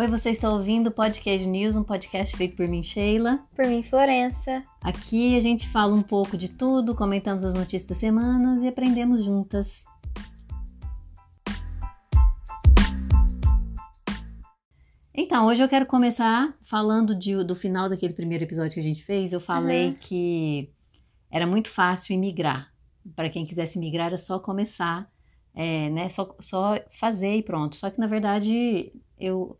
Oi, você está ouvindo o Podcast News, um podcast feito por mim, Sheila. Por mim, Florença. Aqui a gente fala um pouco de tudo, comentamos as notícias da semana e aprendemos juntas. Então, hoje eu quero começar falando de, do final daquele primeiro episódio que a gente fez. Eu falei uhum. que era muito fácil imigrar. Para quem quisesse migrar, era só começar, é, né? Só, só fazer e pronto. Só que, na verdade, eu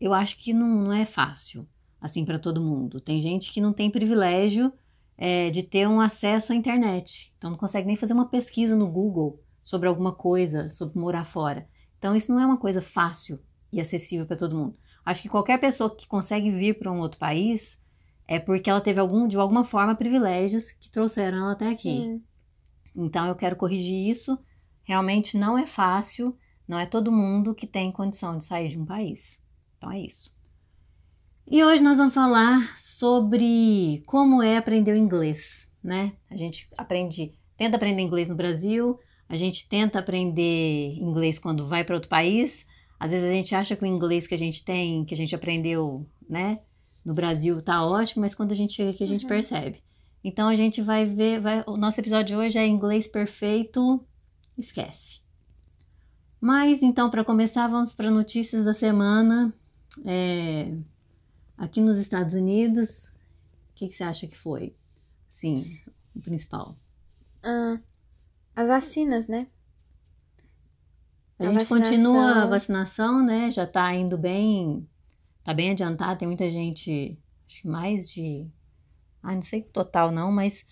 eu acho que não, não é fácil, assim, para todo mundo. Tem gente que não tem privilégio é, de ter um acesso à internet, então não consegue nem fazer uma pesquisa no Google sobre alguma coisa, sobre morar fora. Então isso não é uma coisa fácil e acessível para todo mundo. Acho que qualquer pessoa que consegue vir para um outro país é porque ela teve algum, de alguma forma privilégios que trouxeram ela até aqui. Sim. Então eu quero corrigir isso. Realmente não é fácil, não é todo mundo que tem condição de sair de um país. Então é isso. E hoje nós vamos falar sobre como é aprender o inglês, né? A gente aprende, tenta aprender inglês no Brasil, a gente tenta aprender inglês quando vai para outro país. Às vezes a gente acha que o inglês que a gente tem, que a gente aprendeu, né, no Brasil tá ótimo, mas quando a gente chega aqui a gente uhum. percebe. Então a gente vai ver, vai, o nosso episódio de hoje é inglês perfeito, esquece. Mas então para começar, vamos para notícias da semana é, aqui nos Estados Unidos, o que, que, você acha que foi? Sim, o principal. Ah, as vacinas, né? A, a gente vacinação... continua a vacinação, né? Já tá indo bem, tá bem adiantado, tem muita gente, acho que mais de, ah, não sei total não, mas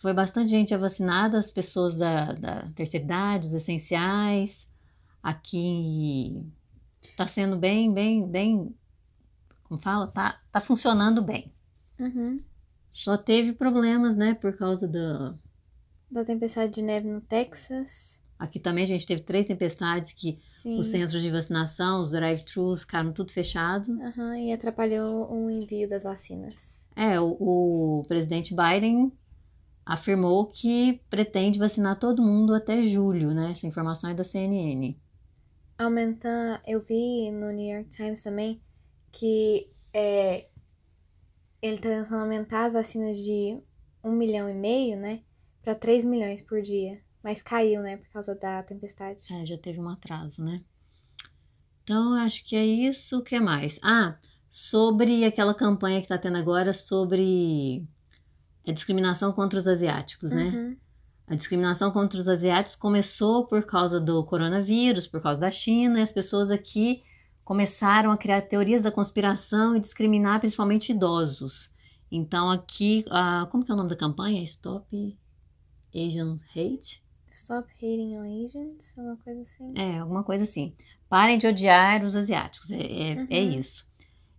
foi bastante gente vacinada, as pessoas da, da terceira idade, os essenciais, aqui tá sendo bem, bem, bem, como fala, tá, tá funcionando bem. Uhum. Só teve problemas, né, por causa da... Da tempestade de neve no Texas. Aqui também a gente teve três tempestades que Sim. os centros de vacinação, os drive-thrus ficaram tudo fechado. Uhum, e atrapalhou o envio das vacinas. É, o, o presidente Biden afirmou que pretende vacinar todo mundo até julho, né? Essa informação é da CNN aumentar. Eu vi no New York Times também que é, ele tá tentando aumentar as vacinas de um milhão e meio, né? Para 3 milhões por dia. Mas caiu, né? Por causa da tempestade. É, já teve um atraso, né? Então, acho que é isso. O que mais? Ah, sobre aquela campanha que tá tendo agora sobre a discriminação contra os asiáticos, né? Uhum. A discriminação contra os asiáticos começou por causa do coronavírus, por causa da China, e as pessoas aqui começaram a criar teorias da conspiração e discriminar principalmente idosos. Então aqui, uh, como que é o nome da campanha? Stop Asian Hate? Stop Hating on Asians, alguma coisa assim. É, alguma coisa assim. Parem de odiar os asiáticos, é, é, é uhum. é isso.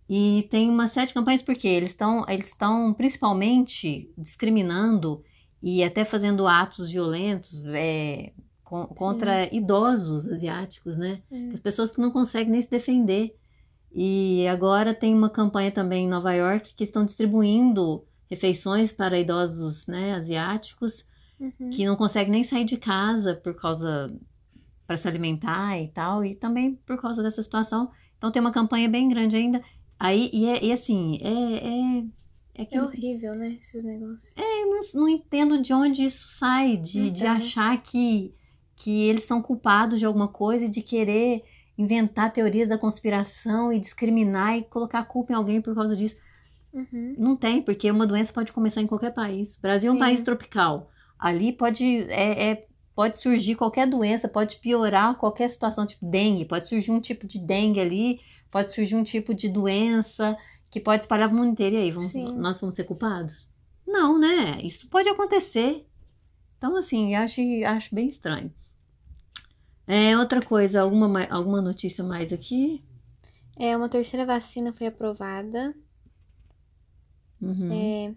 E tem uma série de campanhas porque eles estão eles estão principalmente discriminando e até fazendo atos violentos é, com, contra idosos asiáticos, né? É. As pessoas que não conseguem nem se defender. E agora tem uma campanha também em Nova York que estão distribuindo refeições para idosos né, asiáticos uhum. que não conseguem nem sair de casa por causa para se alimentar e tal, e também por causa dessa situação. Então tem uma campanha bem grande ainda. Aí, e, é, e assim, é, é é, que... é horrível, né? Esses negócios. É, eu não, não entendo de onde isso sai, de, de achar que, que eles são culpados de alguma coisa e de querer inventar teorias da conspiração e discriminar e colocar a culpa em alguém por causa disso. Uhum. Não tem, porque uma doença pode começar em qualquer país. O Brasil Sim. é um país tropical. Ali pode, é, é, pode surgir qualquer doença, pode piorar qualquer situação, tipo dengue. Pode surgir um tipo de dengue ali, pode surgir um tipo de doença que pode espalhar o mundo inteiro. E aí, vamos, nós vamos ser culpados? Não, né? Isso pode acontecer. Então, assim, acho, acho bem estranho. É, outra coisa, alguma, alguma notícia mais aqui? É, uma terceira vacina foi aprovada. Uhum. É,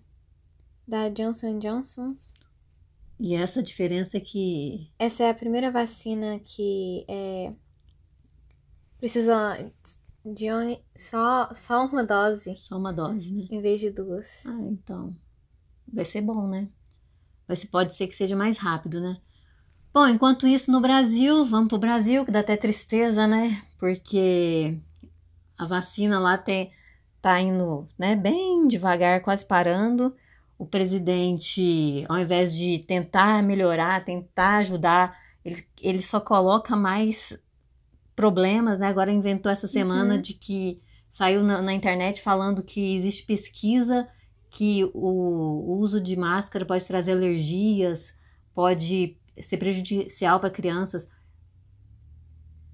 da Johnson Johnson. E essa diferença é que. Essa é a primeira vacina que é, precisa de onde só, só uma dose. Só uma dose, né? Em vez de duas. Ah, então. Vai ser bom, né? Vai ser, pode ser que seja mais rápido, né? Bom, enquanto isso, no Brasil, vamos pro Brasil, que dá até tristeza, né? Porque a vacina lá tem, tá indo né, bem devagar, quase parando. O presidente, ao invés de tentar melhorar, tentar ajudar, ele, ele só coloca mais problemas, né? Agora inventou essa semana Uhum. de que saiu na, na internet falando que existe pesquisa que o, o uso de máscara pode trazer alergias, pode ser prejudicial para crianças.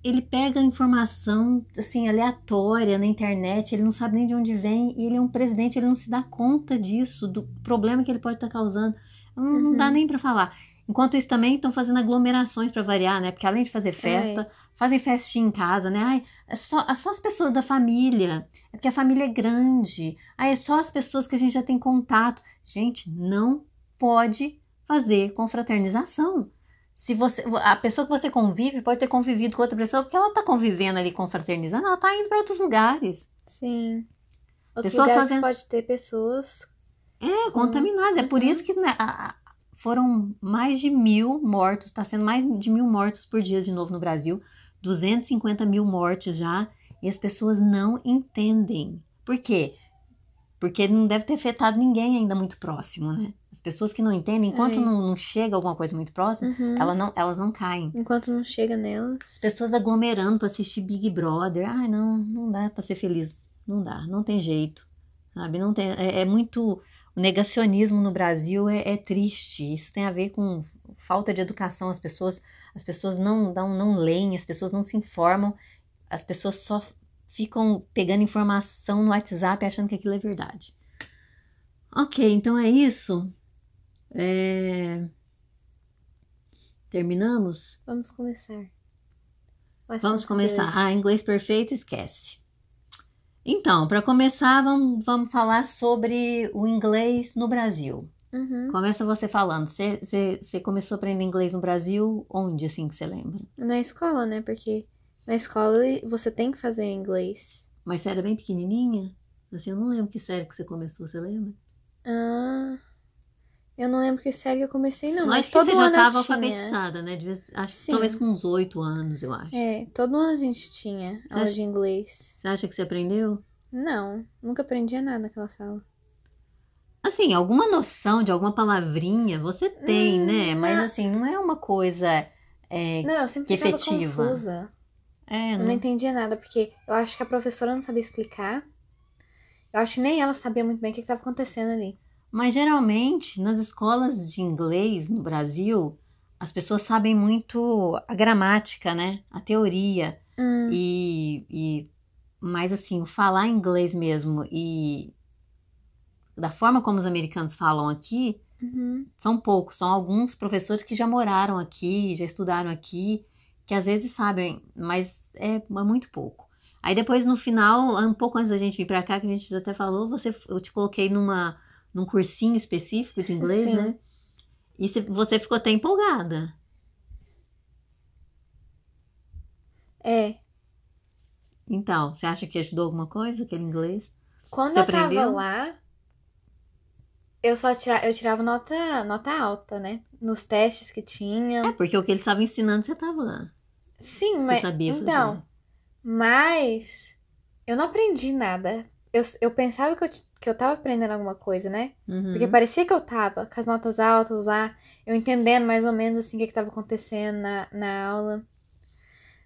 Ele pega informação assim aleatória na internet, ele não sabe nem de onde vem, e ele é um presidente, ele não se dá conta disso, do problema que ele pode estar causando. Não, não Uhum. dá nem para falar. Enquanto isso também estão fazendo aglomerações para variar, né? Porque além de fazer festa, fazem festinha em casa, né? Ai, é só, é só as pessoas da família. É porque a família é grande. Ai, é só as pessoas que a gente já tem contato. Gente, não pode fazer confraternização. Se você, a pessoa que você convive pode ter convivido com outra pessoa porque ela tá convivendo ali confraternizando, ela tá indo para outros lugares. Sim. Outros Pessoas lugares fazendo- pode ter pessoas. É, contaminados. É por Uhum. isso que né, a- foram mais de mil mortos, está sendo mais de mil mortos por dia de novo no Brasil, 250 mil mortes já, e as pessoas não entendem. Por quê? Porque não deve ter afetado ninguém ainda muito próximo, né? As pessoas que não entendem, enquanto É. não, não chega alguma coisa muito próxima, Uhum. ela não, elas não caem. Enquanto não chega nelas. As pessoas aglomerando para assistir Big Brother. Ai, não, não dá para ser feliz. Não dá, não tem jeito. Sabe? Não tem, é, é muito. O negacionismo no Brasil é, é triste. Isso tem a ver com falta de educação. As pessoas, as pessoas não, não, não leem, as pessoas não se informam, as pessoas só ficam pegando informação no WhatsApp achando que aquilo é verdade. Ok, então é isso. É, Terminamos? Vamos começar. Vamos começar. Ah, inglês perfeito, esquece. Então, para começar, vamos, vamos falar sobre o inglês no Brasil. Uhum. Começa você falando. Você, começou a aprender inglês no Brasil? Onde, assim, que você lembra? Na escola, né? Porque na escola você tem que fazer inglês. Mas você era bem pequenininha? Assim, eu não lembro que série que você começou, você lembra? Ah, eu não lembro que série eu comecei, não. mas que todo você já estava alfabetizada, né? Devia- acho que Sim. talvez com uns oito anos, eu acho. É, todo ano a gente tinha aula acha- de inglês. Você acha que você aprendeu? Não, nunca aprendia nada naquela sala. Assim, alguma noção de alguma palavrinha você tem, Hum, né? Mas não. assim, não é uma coisa. é, Não, eu sempre Que efetiva. confusa. é, Eu não entendia nada, porque eu acho que a professora não sabia explicar. Eu acho que nem ela sabia muito bem o que estava acontecendo ali. Mas geralmente, nas escolas de inglês no Brasil, as pessoas sabem muito a gramática, né? A teoria. Hum, E, e mas assim, o falar inglês mesmo e da forma como os americanos falam aqui, uhum. são poucos, são alguns professores que já moraram aqui, já estudaram aqui, que às vezes sabem, mas é, é muito pouco. Aí depois no final, um pouco antes da gente vir pra cá, que a gente até falou, você, eu te coloquei numa, num cursinho específico de inglês, Sim. né? E você- você ficou até empolgada. É. Então, você acha que ajudou alguma coisa, aquele inglês? Quando Você eu tava aprendeu? lá, eu só tira, eu tirava nota, nota alta, né? Nos testes que tinha. É, porque o que ele estava ensinando, você estava. Sim, Você mas. sabia fazer. então, mas eu não aprendi nada. Eu, eu pensava que eu, que eu tava aprendendo alguma coisa, né? Uhum. Porque parecia que eu tava, com as notas altas lá, eu entendendo mais ou menos assim o que, que tava acontecendo na, na aula.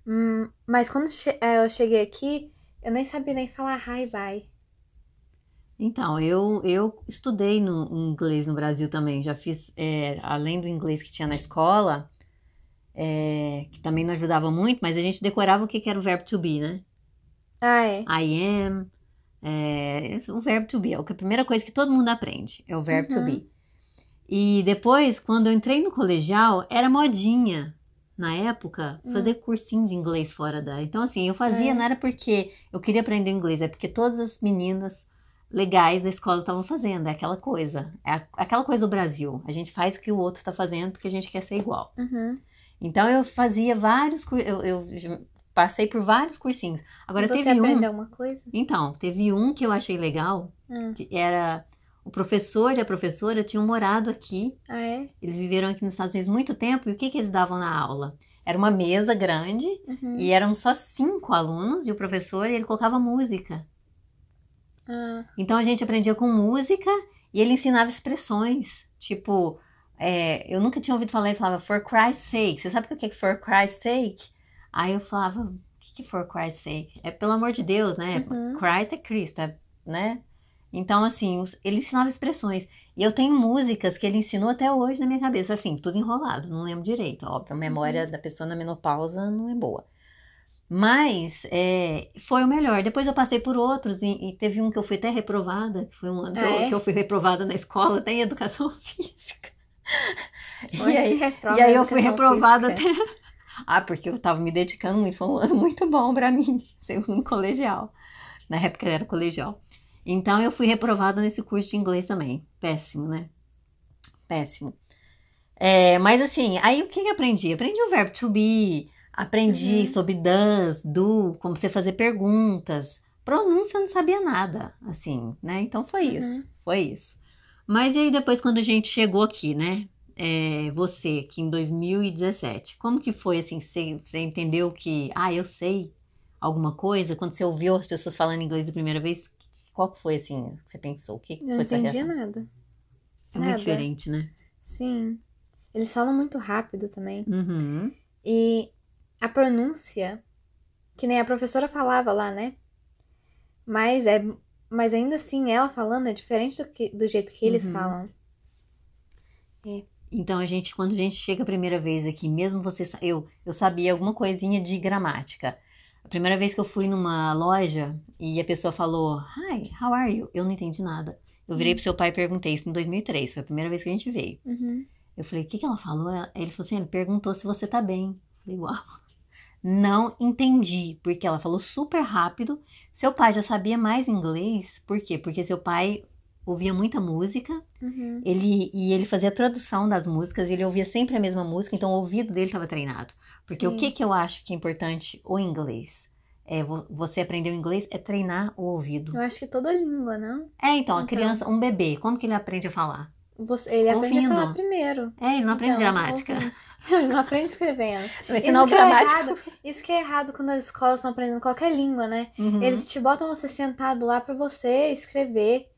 Hum, mas quando che- eh, eu cheguei aqui, eu nem sabia nem falar hi, bye. Então, eu, eu estudei no inglês no Brasil também. Já fiz, é, além do inglês que tinha na escola, é, que também não ajudava muito, mas a gente decorava o que que era o verbo to be, né? Ah, é. I am, é, o verbo to be, é a primeira coisa que todo mundo aprende, é o verbo to Uhum. be. E depois, quando eu entrei no colegial, era modinha, na época, Hum. fazer cursinho de inglês fora da... Então, assim, eu fazia, É. não era porque eu queria aprender inglês, é porque todas as meninas legais da escola estavam fazendo, é aquela coisa, é a- aquela coisa do Brasil, a gente faz o que o outro está fazendo porque a gente quer ser igual. Uhum. Então, eu fazia vários, eu, eu passei por vários cursinhos. Agora, E Você teve um... aprendeu alguma coisa? Então, teve um que eu achei legal, Hum. que era o professor e a professora tinham morado aqui, Ah, é? eles viveram aqui nos Estados Unidos muito tempo, e o que que eles davam na aula? Era uma mesa grande Uhum. e eram só cinco alunos e o professor ele colocava música. Ah, Então a gente aprendia com música e ele ensinava expressões. Tipo, é, eu nunca tinha ouvido falar, ele falava for Christ's sake. Você sabe o que é for Christ's sake? Aí eu falava, o que que é for Christ's sake? É pelo amor de Deus, né? Uhum. Christ é Cristo, é, né? Então, assim, ele ensinava expressões. E eu tenho músicas que ele ensinou até hoje na minha cabeça, assim, tudo enrolado, não lembro direito. Óbvio, a memória da pessoa na menopausa não é boa. Mas é, foi o melhor. Depois eu passei por outros, e, e teve um que eu fui até reprovada, que foi um ano que, eu, é? que eu fui reprovada na escola, até em educação física. E aí, e aí eu fui reprovada física. até. Ah, porque eu tava me dedicando muito, foi um ano muito bom pra mim, segundo colegial. Na época era colegial. Então eu fui reprovada nesse curso de inglês também. Péssimo, né? Péssimo. É, mas assim, aí o que que aprendi? Aprendi o verbo to be, aprendi Uhum. sobre does, do, como você fazer perguntas. Pronúncia eu não sabia nada, assim, né? Então foi Uhum. isso, foi isso. Mas e aí depois quando a gente chegou aqui, né? É, você, que em 2017, como que foi assim? Você, você entendeu que, ah, eu sei alguma coisa? Quando você ouviu as pessoas falando inglês a primeira vez, qual que foi assim que você pensou? O que não foi sua reação? nada. É muito nada. diferente, né? Sim. Eles falam muito rápido também. Uhum. E a pronúncia, que nem a professora falava lá, né? Mas é, mas ainda assim, ela falando é diferente do, que, do jeito que eles Uhum. falam. Então, a gente, quando a gente chega a primeira vez aqui, mesmo você, eu, eu sabia alguma coisinha de gramática. A primeira vez que eu fui numa loja e a pessoa falou, Hi, how are you? Eu não entendi nada. Eu virei Hum. pro seu pai e perguntei isso em 2003, foi a primeira vez que a gente veio. Uhum. Eu falei, o que que ela falou? Ele falou assim, ele perguntou se você tá bem. Eu falei, uau. Não entendi, porque ela falou super rápido. Seu pai já sabia mais inglês, por quê? Porque seu pai ouvia muita música Uhum. ele, e ele fazia tradução das músicas, e ele ouvia sempre a mesma música, então o ouvido dele estava treinado. Porque o Sim. que, que eu acho que é importante o inglês? É, vo- você aprender o inglês é treinar o ouvido. Eu acho que toda língua, não? É, então, a Então. criança, um bebê, como que ele aprende a falar? Você, ele aprende a Ouvindo. falar primeiro. É, ele não aprende Então, gramática. ouvindo. Ele não aprende escrevendo. Vai ensinar o que é gramático. errado. Isso que é errado quando as escolas estão aprendendo qualquer língua, né? Uhum. Eles te botam você sentado lá pra você escrever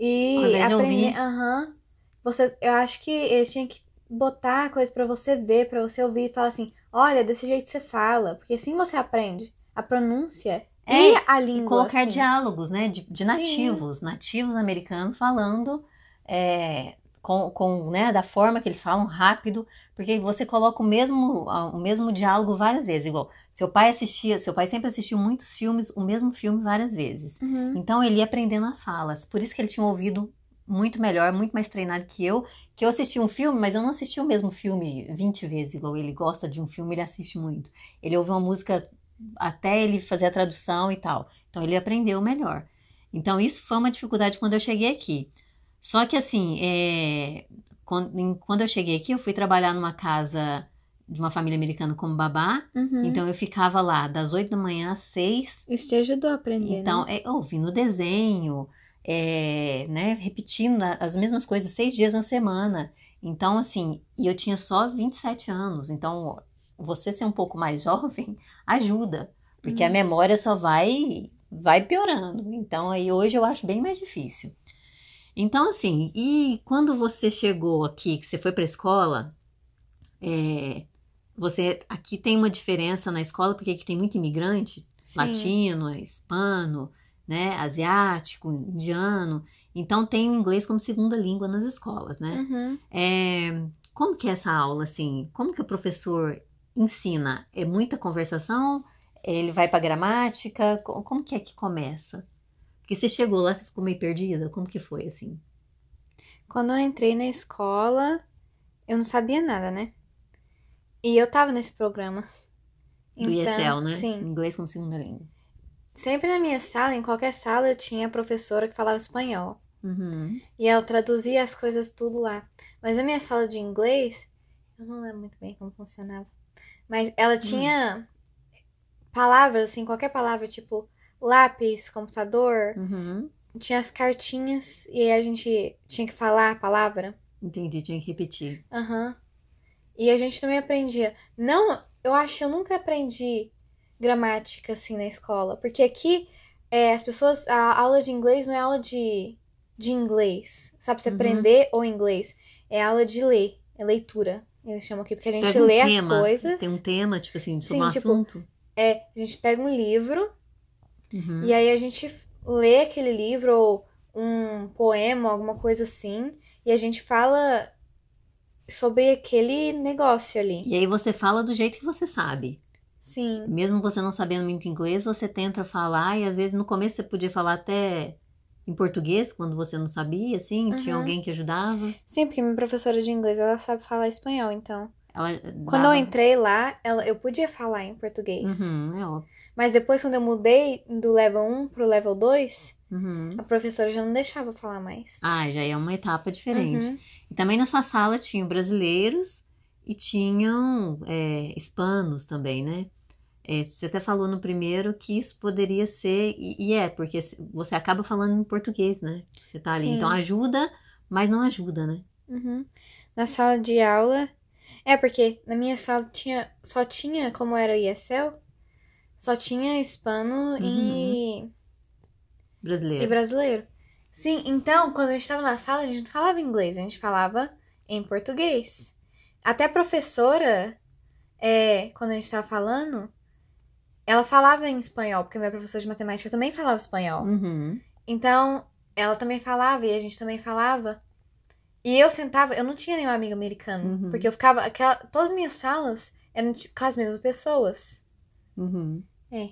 e aprender. Aham. Você, eu acho que eles tinham que botar coisa pra você ver, pra você ouvir e falar assim: olha, desse jeito você fala, porque assim você aprende a pronúncia É, e a língua. E colocar assim. diálogos, né? De, de Sim. nativos, nativos americanos falando é, com, com, né, da forma que eles falam rápido, porque você coloca o mesmo, o mesmo diálogo várias vezes. Igual, seu pai assistia, seu pai sempre assistiu muitos filmes, o mesmo filme várias vezes. Uhum. Então ele ia aprendendo as falas. Por isso que ele tinha ouvido muito melhor, muito mais treinado que eu. Que eu assisti um filme, mas eu não assisti o mesmo filme 20 vezes, igual ele gosta de um filme, ele assiste muito. Ele ouve uma música até ele fazer a tradução e tal. Então ele aprendeu melhor. Então isso foi uma dificuldade quando eu cheguei aqui. Só que assim, é, quando, em- quando eu cheguei aqui, eu fui trabalhar numa casa de uma família americana como babá. Uhum. Então eu ficava lá das 8 da manhã às 6 Isso te ajudou a aprender. então, né? é, ouvindo desenho, é, né, repetindo a- as mesmas coisas seis dias na semana. Então, assim, e eu tinha só 27 anos. Então, você ser um pouco mais jovem ajuda, porque a Uhum. memória só vai, vai piorando. Então, aí hoje eu acho bem mais difícil. Então, assim, e quando você chegou aqui, que você foi para a escola, é, você aqui tem uma diferença na escola, porque aqui tem muito imigrante, Sim. latino, hispano, né, asiático, indiano. Então tem o inglês como segunda língua nas escolas, né? Uhum. É, como que é essa aula, assim? Como que o professor ensina? É muita conversação? Ele vai para gramática? Co- Como que é que começa? Porque você chegou lá, você ficou meio perdida? Como que foi, assim? Quando eu entrei na escola, eu não sabia nada, né? E eu tava nesse programa. Do Então, ESL, né? Sim. Inglês como segunda língua. Sempre na minha sala, em qualquer sala, eu tinha professora que falava espanhol. Uhum. E ela traduzia as coisas tudo lá. Mas a minha sala de inglês, eu não lembro muito bem como funcionava. Mas ela tinha palavras, assim, qualquer palavra, tipo lápis, computador. Uhum. Tinha as cartinhas e aí a gente tinha que falar a palavra. Entendi, tinha que repetir. Aham. E a gente também aprendia. Não eu acho que eu nunca aprendi gramática assim na escola. Porque aqui é, as pessoas. A aula de inglês não é aula de, de inglês. Sabe? Você Uhum. aprender o inglês. É aula de ler. É leitura. Eles chamam aqui, porque a gente Pega um lê tema, as coisas. Tem um tema, tipo assim, sobre Sim, um tipo, assunto. É, a gente pega um livro Uhum. e aí a gente lê aquele livro ou um poema, alguma coisa assim, e a gente fala sobre aquele negócio ali. E aí você fala do jeito que você sabe. Sim, Mesmo você não sabendo muito inglês, você tenta falar e às vezes no começo você podia falar até em português, quando você não sabia, assim, tinha Uhum. alguém que ajudava. sim, porque minha professora de inglês, ela sabe falar espanhol, então. Ela Quando dava- eu entrei lá, ela, eu podia falar em português. Uhum, é óbvio. Mas depois, quando eu mudei do level 1 pro level 2, Uhum. a professora já não deixava falar mais. Ah, já é uma etapa diferente. Uhum. E também na sua sala tinham brasileiros e tinham é, hispanos também, né? É, você até falou no primeiro que isso poderia ser, e, e é, porque você acaba falando em português, né? Você tá ali. Sim. Então ajuda, mas não ajuda, né? Uhum. Na sala de aula. É, porque na minha sala tinha. Só tinha, como era o ESL, só tinha hispano e, Brasileiro. e brasileiro. Sim, então, quando a gente tava na sala, a gente não falava inglês, a gente falava em português. Até a professora, é, quando a gente tava falando, ela falava em espanhol, porque minha professora de matemática também falava espanhol. Uhum. Então, ela também falava e a gente também falava. E eu sentava, eu não tinha nenhum amigo americano, Uhum. porque eu ficava, aquela, todas as minhas salas eram com as mesmas pessoas. Uhum. É.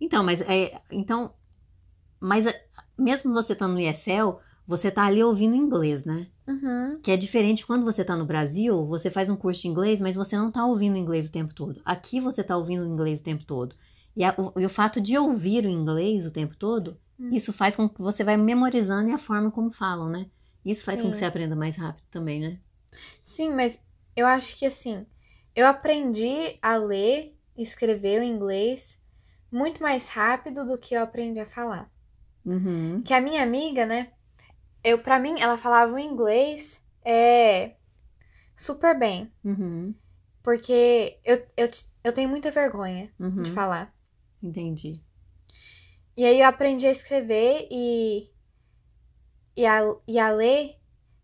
Então, mas é, então, mas é, mesmo você estando no ESL, você tá ali ouvindo inglês, né? Uhum. Que é diferente quando você tá no Brasil, você faz um curso de inglês, mas você não tá ouvindo inglês o tempo todo. Aqui você tá ouvindo inglês o tempo todo. E, a- o, e o fato de ouvir o inglês o tempo todo, Hum. isso faz com que você vai memorizando e a forma como falam, né? Isso faz com Sim. que você aprenda mais rápido também, né? Sim, mas eu acho que assim, eu aprendi a ler e escrever o inglês muito mais rápido do que eu aprendi a falar. Uhum. Que a minha amiga, né? Eu, pra mim, ela falava o inglês é, super bem. Uhum. Porque eu, eu, eu tenho muita vergonha Uhum. de falar. Entendi. E aí eu aprendi a escrever e, e, a, e a ler,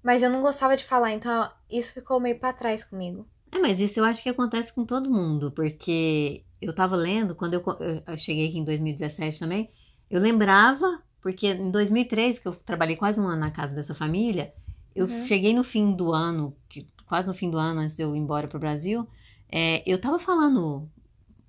mas eu não gostava de falar, então isso ficou meio pra trás comigo. É, mas isso eu acho que acontece com todo mundo, porque eu tava lendo, quando eu- eu cheguei aqui em 2017 também, eu lembrava, porque em 2003, que eu trabalhei quase um ano na casa dessa família, eu Uhum. cheguei no fim do ano, que, quase no fim do ano, antes de eu ir embora pro Brasil, é, eu tava falando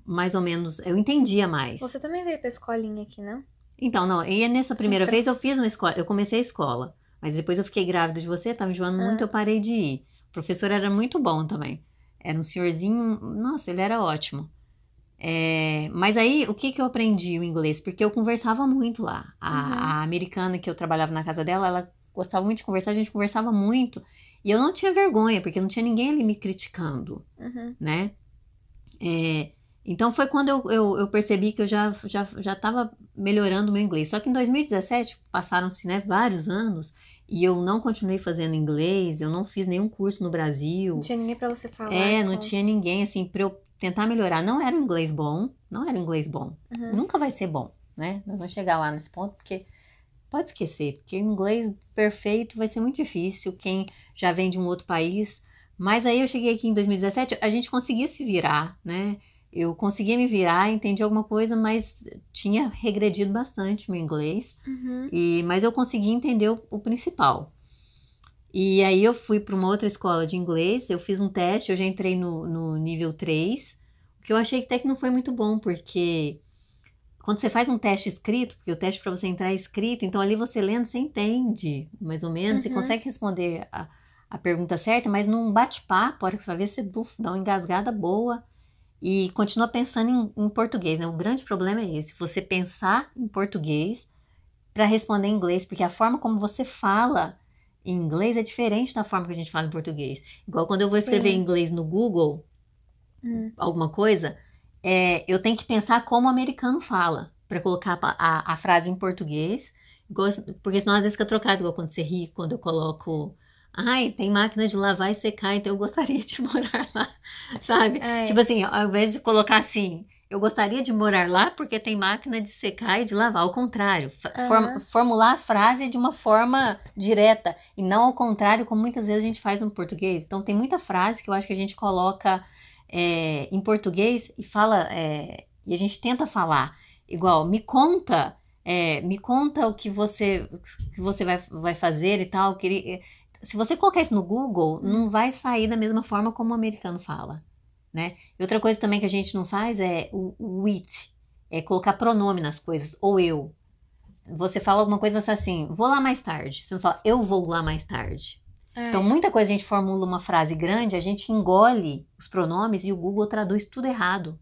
mais ou menos, eu entendia mais. Você também veio pra escolinha aqui, não? Então, não, e nessa primeira vez eu fiz uma escola, eu comecei a escola, mas depois eu fiquei grávida de você, tava enjoando muito, Ah. eu parei de ir. O professor era muito bom também. Era um senhorzinho, nossa, ele era ótimo. É, mas aí, o que que eu aprendi o inglês? Porque eu conversava muito lá. A, Uhum. a americana que eu trabalhava na casa dela, ela gostava muito de conversar, a gente conversava muito. E eu não tinha vergonha, porque não tinha ninguém ali me criticando Uhum. né? É, então foi quando eu, eu, eu percebi que eu já já já estava melhorando o meu inglês. Só que em 2017 passaram-se né, vários anos e eu não continuei fazendo inglês, eu não fiz nenhum curso no Brasil. Não tinha ninguém pra você falar. É, não com- tinha ninguém assim para eu tentar melhorar. Não era um inglês bom, não era um inglês bom. Uhum. Nunca vai ser bom, né? Nós vamos chegar lá nesse ponto porque pode esquecer, porque inglês perfeito vai ser muito difícil. Quem já vem de um outro país. Mas aí eu cheguei aqui em 2017, a gente conseguia se virar, né? Eu conseguia me virar, entendi alguma coisa, mas tinha regredido bastante meu inglês. Uhum. E, mas eu consegui entender o, o principal. E aí eu fui para uma outra escola de inglês, eu fiz um teste, eu já entrei no, no nível 3, o que eu achei que até que não foi muito bom, porque quando você faz um teste escrito, porque o teste para você entrar é escrito, então ali você lendo, você entende, mais ou menos, você Uhum. consegue responder a, a pergunta certa, mas num bate-papo, a hora que você vai ver, você buf, dá uma engasgada boa e continua pensando em, em português, né? O grande problema é esse, você pensar em português para responder em inglês, porque a forma como você fala em inglês é diferente da forma que a gente fala em português. Igual quando eu vou escrever Sim. em inglês no Google, Hum. alguma coisa, é, eu tenho que pensar como o americano fala, para colocar a, a- a frase em português, porque senão às vezes fica trocado, igual quando você ri, quando eu coloco Ai, tem máquina de lavar e secar, então eu gostaria de morar lá, sabe? É. Tipo assim, ao invés de colocar assim, eu gostaria de morar lá porque tem máquina de secar e de lavar. Ao contrário, form- formular a frase de uma forma direta e não ao contrário, como muitas vezes a gente faz no português. Então, tem muita frase que eu acho que a gente coloca é, em português e fala, é, e a gente tenta falar igual, me conta, é, me conta o que você, que você vai, vai fazer e tal. queria- se você colocar isso no Google, não vai sair da mesma forma como o americano fala, né? E outra coisa também que a gente não faz é o, o it, é colocar pronome nas coisas, ou eu. Você fala alguma coisa, você fala assim, vou lá mais tarde. Você não fala, eu vou lá mais tarde. É. Então, muita coisa a gente formula uma frase grande, a gente engole os pronomes e o Google traduz tudo errado.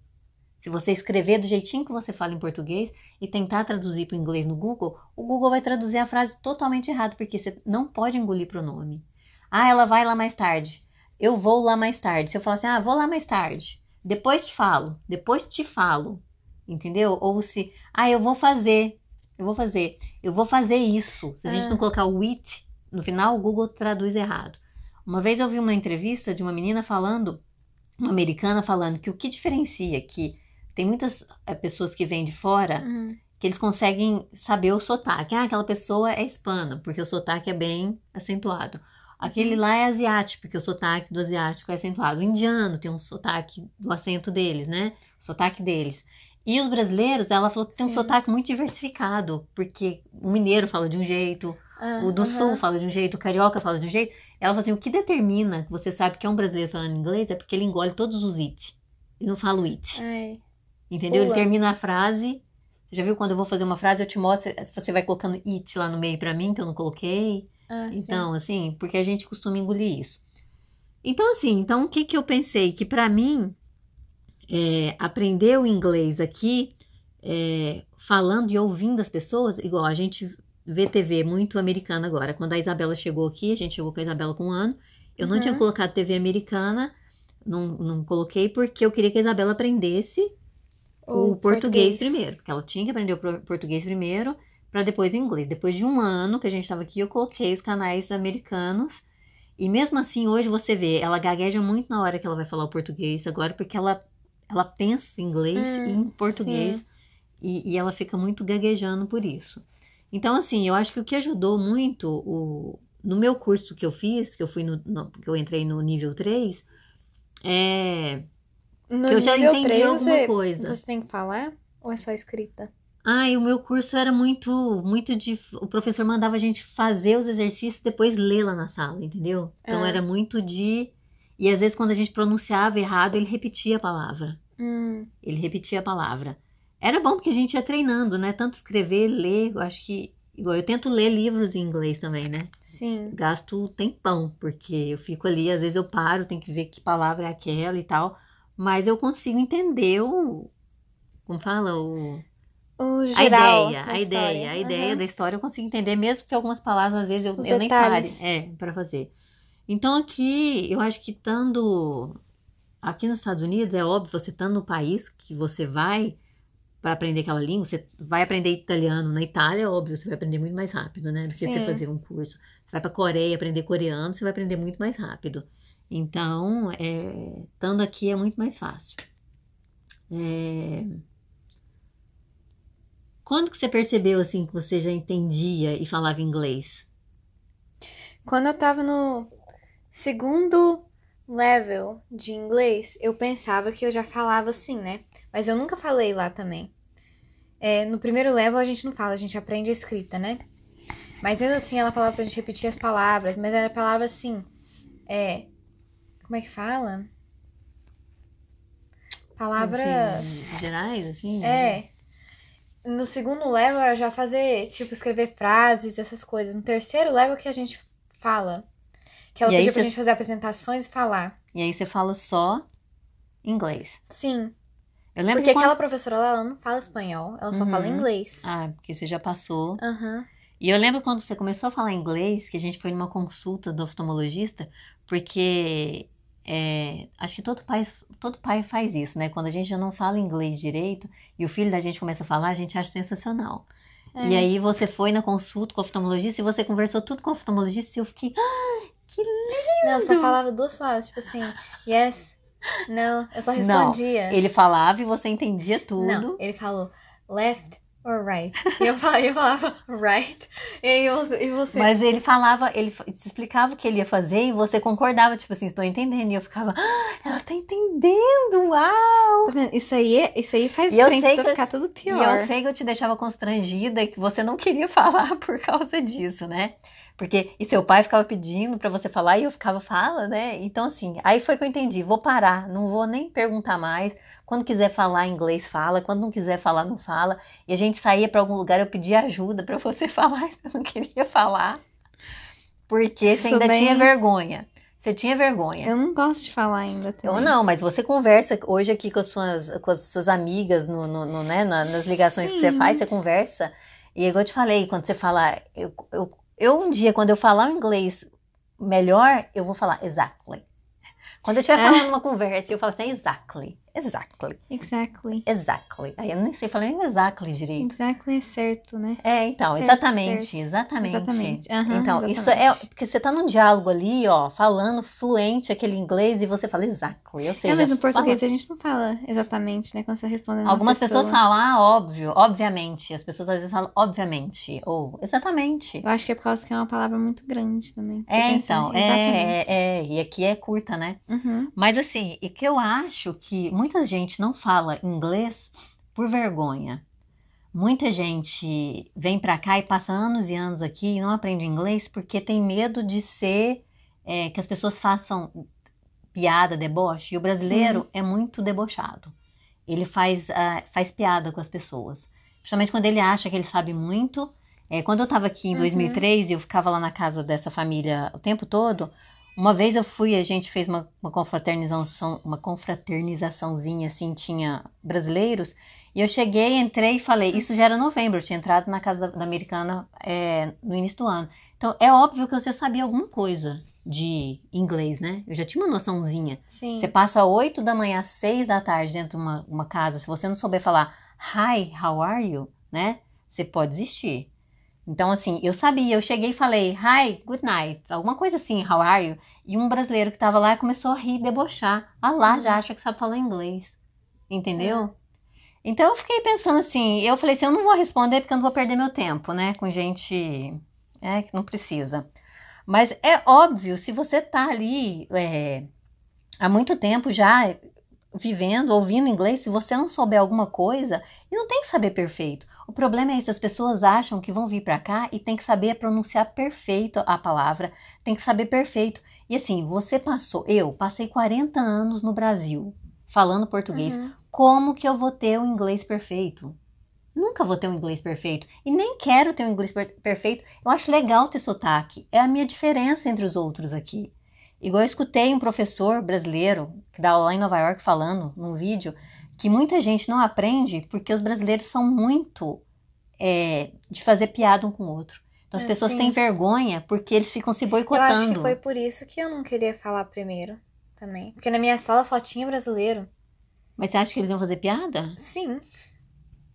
Se você escrever do jeitinho que você fala em português e tentar traduzir para o inglês no Google, o Google vai traduzir a frase totalmente errado, porque você não pode engolir pronome. Ah, ela vai lá mais tarde. Eu vou lá mais tarde. Se eu falar assim, ah, vou lá mais tarde. Depois te falo. Depois te falo. Entendeu? Ou se, ah, eu vou fazer. Eu vou fazer. Eu vou fazer isso. Se a gente Ah. não colocar o it no final, o Google traduz errado. Uma vez eu vi uma entrevista de uma menina falando, uma americana falando que o que diferencia que tem muitas eh, pessoas que vêm de fora Uhum. que eles conseguem saber o sotaque. Ah, aquela pessoa é hispana, porque o sotaque é bem acentuado. Aquele lá é asiático, porque o sotaque do asiático é acentuado. O indiano tem um sotaque do acento deles, né? O sotaque deles. E os brasileiros, ela falou que tem um Sim. sotaque muito diversificado, porque o mineiro fala de um jeito, Ah, o do aham. sul fala de um jeito, o carioca fala de um jeito. Ela falou assim: o que determina que você sabe que é um brasileiro falando inglês é porque ele engole todos os it. Ele não fala o it. Ai. Entendeu? Ele Pula. termina a frase. Você já viu quando eu vou fazer uma frase, eu te mostro, você vai colocando it lá no meio pra mim, que eu não coloquei. Ah, sim. Então, assim, porque a gente costuma engolir isso. Então, assim, então o que que eu pensei? Que pra mim, é, aprender o inglês aqui, é, falando e ouvindo as pessoas, igual a gente vê TV muito americana agora. Quando a Isabela chegou aqui, a gente chegou com a Isabela com um ano, eu não Uhum. tinha colocado TV americana, não, não coloquei porque eu queria que a Isabela aprendesse o, português, primeiro, porque ela tinha que aprender o português primeiro, para depois inglês. Depois de um ano que a gente estava aqui, eu coloquei os canais americanos. E mesmo assim, hoje você vê, ela gagueja muito na hora que ela vai falar o português agora, porque ela, ela pensa em inglês Hum, e em português. E, e ela fica muito gaguejando por isso. Então, assim, eu acho que o que ajudou muito o, no meu curso que eu fiz, que eu fui no, no- que eu entrei no nível 3, é No que eu já entendi três, alguma você, coisa. Você tem que falar? Ou é só escrita? Ai, o meu curso era muito, muito de. O professor mandava a gente fazer os exercícios e depois ler lá na sala, entendeu? Então Ah. era muito de. E às vezes quando a gente pronunciava errado, ele repetia a palavra. Hum, Ele repetia a palavra. Era bom porque a gente ia treinando, né? Tanto escrever, ler, eu acho que. Igual eu tento ler livros em inglês também, né? sim. Gasto tempão, porque eu fico ali, às vezes eu paro, tenho que ver que palavra é aquela e tal. Mas eu consigo entender o. Como fala? O. O A geral ideia, da a ideia, a ideia Aham. da história eu consigo entender, mesmo que algumas palavras às vezes eu, Os eu nem pare é, para fazer. Então aqui, eu acho que estando aqui nos Estados Unidos, é óbvio, você estando no país que você vai para aprender aquela língua, você vai aprender italiano na Itália, é óbvio, você vai aprender muito mais rápido, né? Do que você fazer um curso. Você vai para Coreia aprender coreano, você vai aprender muito mais rápido. Então, é, estando aqui é muito mais fácil. É, Quando que você percebeu assim que você já entendia e falava inglês? Quando eu tava no segundo level de inglês, eu pensava que eu já falava assim, né? Mas eu nunca falei lá também. É, no primeiro level a gente não fala, a gente aprende a escrita, né? Mas mesmo assim ela falava pra gente repetir as palavras, mas era palavra assim. É. Como é que fala? Palavras. Assim, gerais, assim? É. No segundo level era já fazer, tipo, escrever frases, essas coisas. No terceiro level que a gente fala. Que ela E aí pediu pra cês- gente fazer apresentações e falar. E aí você fala só inglês. Sim. Eu lembro Porque que quando... aquela professora lá, ela não fala espanhol, ela só fala Uhum. inglês. Ah, porque você já passou. Aham. E eu lembro quando você começou a falar inglês, que a gente foi numa consulta do oftalmologista, porque é, acho que todo pai, todo pai faz isso, né? Quando a gente já não fala inglês direito e o filho da gente começa a falar, a gente acha sensacional. É. E aí você foi na consulta com o oftalmologista e você conversou tudo com o oftalmologista e eu fiquei, ah, Que lindo! Não, eu só falava duas palavras, tipo assim, yes, não, eu só respondia. Ele falava e você entendia tudo. Não, ele falou left or right. E eu falava, eu falava right. E e você. Mas ele falava, ele te explicava o que ele ia fazer e você concordava, tipo assim, estou entendendo. E eu ficava, ah, ela tá entendendo, uau! Tá? Isso aí, é- isso aí faz E eu sei tudo que- ficar tudo E pior. eu sei que eu te deixava constrangida e que você não queria falar por causa disso, né? Porque, e seu pai ficava pedindo pra você falar e eu ficava, fala, né? Então, assim, aí foi que eu entendi, vou parar, não vou nem perguntar mais. Quando quiser falar inglês, fala. Quando não quiser falar, não fala. E a gente saía pra algum lugar, eu pedia ajuda pra você falar, você não queria falar. Porque você ainda bem- tinha vergonha. Você tinha vergonha. Eu não gosto de falar ainda também. Eu não, mas você conversa hoje aqui com as suas, com as suas amigas no, no- no, né, na- nas ligações que você Sim. faz, você conversa. E igual eu te falei, quando você fala. Eu, eu, eu um dia, quando eu falar o inglês melhor, eu vou falar exactly. Quando eu estiver É. falando uma conversa, eu falo assim, exactly, exactly, Exactly. exactly. Aí eu nem sei falar nem exactly direito. Exactly é certo, né? É, então, Certo, exatamente, certo. exatamente. Exatamente. Aham, Então, isso é exatamente. porque você tá num diálogo ali, ó, falando fluente aquele inglês e você fala exactly. Ou seja, É, mas no fala- português a gente não fala exatamente, né? Quando você responde uma Algumas pessoa. pessoas falam, ah, óbvio, obviamente. As pessoas às vezes falam, obviamente, ou exatamente. Eu acho que é por causa que é uma palavra muito grande também. É, então, é, exatamente. é, é, e aqui é curta, né? Uhum. Mas assim, e que eu acho que muita gente não fala inglês por vergonha. Muita gente vem pra cá e passa anos e anos aqui e não aprende inglês porque tem medo de ser, é, que as pessoas façam piada, deboche. E o brasileiro é muito debochado. Ele faz, ah, faz piada com as pessoas. Principalmente quando ele acha que ele sabe muito. É, quando eu tava aqui em Uhum. 2003 e eu ficava lá na casa dessa família o tempo todo, uma vez eu fui, a gente fez uma, uma confraternização, uma confraternizaçãozinha, assim, tinha brasileiros, e eu cheguei, entrei e falei, isso já era novembro, eu tinha entrado na casa da, da americana é, no início do ano. Então, é óbvio que eu já sabia alguma coisa de inglês, né? Eu já tinha uma noçãozinha. Sim. Você passa 8 da manhã às 6 da tarde dentro de uma, uma casa, se você não souber falar Hi, how are you, né? Você pode desistir. Então, assim, eu sabia, eu cheguei e falei Hi, good night, alguma coisa assim, how are you? E um brasileiro que tava lá começou a rir, debochar. Ah lá, já acha que sabe falar inglês. Entendeu? Então eu fiquei pensando assim, eu falei assim, eu não vou responder porque eu não vou perder meu tempo, né? Com gente é, que não precisa. Mas é óbvio, se você tá ali é, há muito tempo já vivendo, ouvindo inglês, se você não souber alguma coisa, e não tem que saber perfeito. O problema é esse, as pessoas acham que vão vir pra cá e tem que saber pronunciar perfeito a palavra, tem que saber perfeito. E assim, você passou, eu passei 40 anos no Brasil falando português. Uhum. Como que eu vou ter o inglês perfeito? Nunca vou ter um inglês perfeito. E nem quero ter um inglês per- perfeito. Eu acho legal ter sotaque. É a minha diferença entre os outros aqui. Igual eu escutei um professor brasileiro que dá aula lá em Nova York falando num vídeo que muita gente não aprende porque os brasileiros são muito é, de fazer piada um com o outro. Então as É, pessoas sim. têm vergonha porque eles ficam se Eu boicotando. acho que foi por isso que eu não queria falar primeiro também. Porque na minha sala só tinha brasileiro. Mas você acha que eles iam fazer piada? Sim.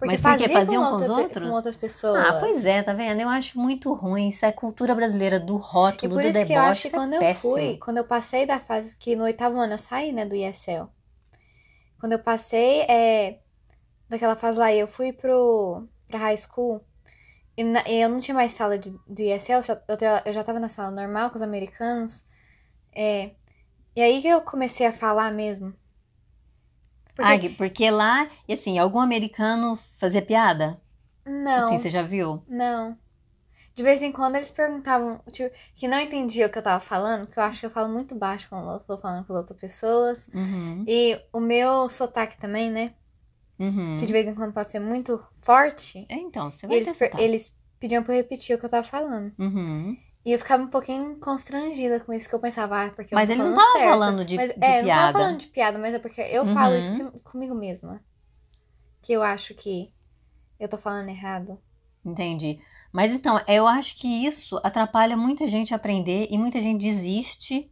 Mas por quê? fazia Faziam com outra os outros? Com outras pessoas. Ah, pois é, tá vendo? Eu acho muito ruim. Isso é cultura brasileira do E rótulo, por do isso deboche. que eu acho que isso é quando eu péssimo. fui, quando eu passei da fase que no oitavo ano eu saí, né, do ESL. Quando eu passei é, daquela fase lá, eu fui pro, pra high school. E, na- e eu não tinha mais sala de, do ESL, eu já- eu, já tava na sala normal com os americanos. É, e aí que eu comecei a falar mesmo. Porque, Ah, porque lá, e assim, algum americano fazia piada? não, Assim, você já viu? não. De vez em quando eles perguntavam, tipo, que não entendia o que eu tava falando, porque eu acho que eu falo muito baixo quando eu tô falando com as outras pessoas. Uhum, E o meu sotaque também, né? uhum. Que de vez em quando pode ser muito forte. É, então, você vai eles, per- eles pediam pra eu repetir o que eu tava falando. Uhum. E eu ficava um pouquinho constrangida com isso, que eu pensava, ah, porque eu Mas eles não estavam falando de, Mas, de é, não tava piada. falando de piada, mas é porque eu falo Uhum. isso que- comigo mesma. Que eu acho que eu tô falando errado. Entendi. Mas então, eu acho que isso atrapalha muita gente a aprender e muita gente desiste.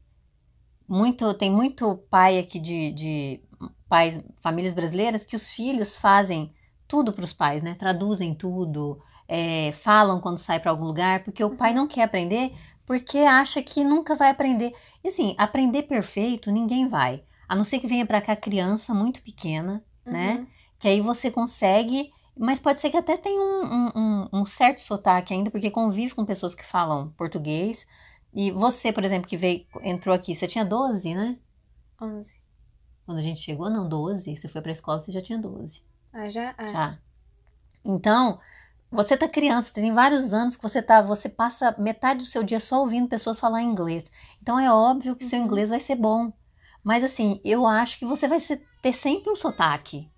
Muito, tem muito pai aqui de, de pais, famílias brasileiras que os filhos fazem tudo para os pais, né? Traduzem tudo, é, falam quando sai para algum lugar, porque o pai não quer aprender, porque acha que nunca vai aprender. E assim, aprender perfeito ninguém vai. A não ser que venha para cá criança muito pequena, né? Uhum. Que aí você consegue. Mas pode ser que até tenha um, um- um- certo sotaque ainda, porque convive com pessoas que falam português. E você, por exemplo, que veio, entrou aqui, você tinha 12, né? 11. Quando a gente chegou, não, 12. Você foi pra escola, você já tinha 12. Ah, já? Ah. Já. Então, você tá criança, tem vários anos que você tá, você passa metade do seu dia só ouvindo pessoas falar inglês. Então é óbvio que seu Uhum. inglês vai ser bom. Mas assim, eu acho que você vai ser- ter sempre um sotaque.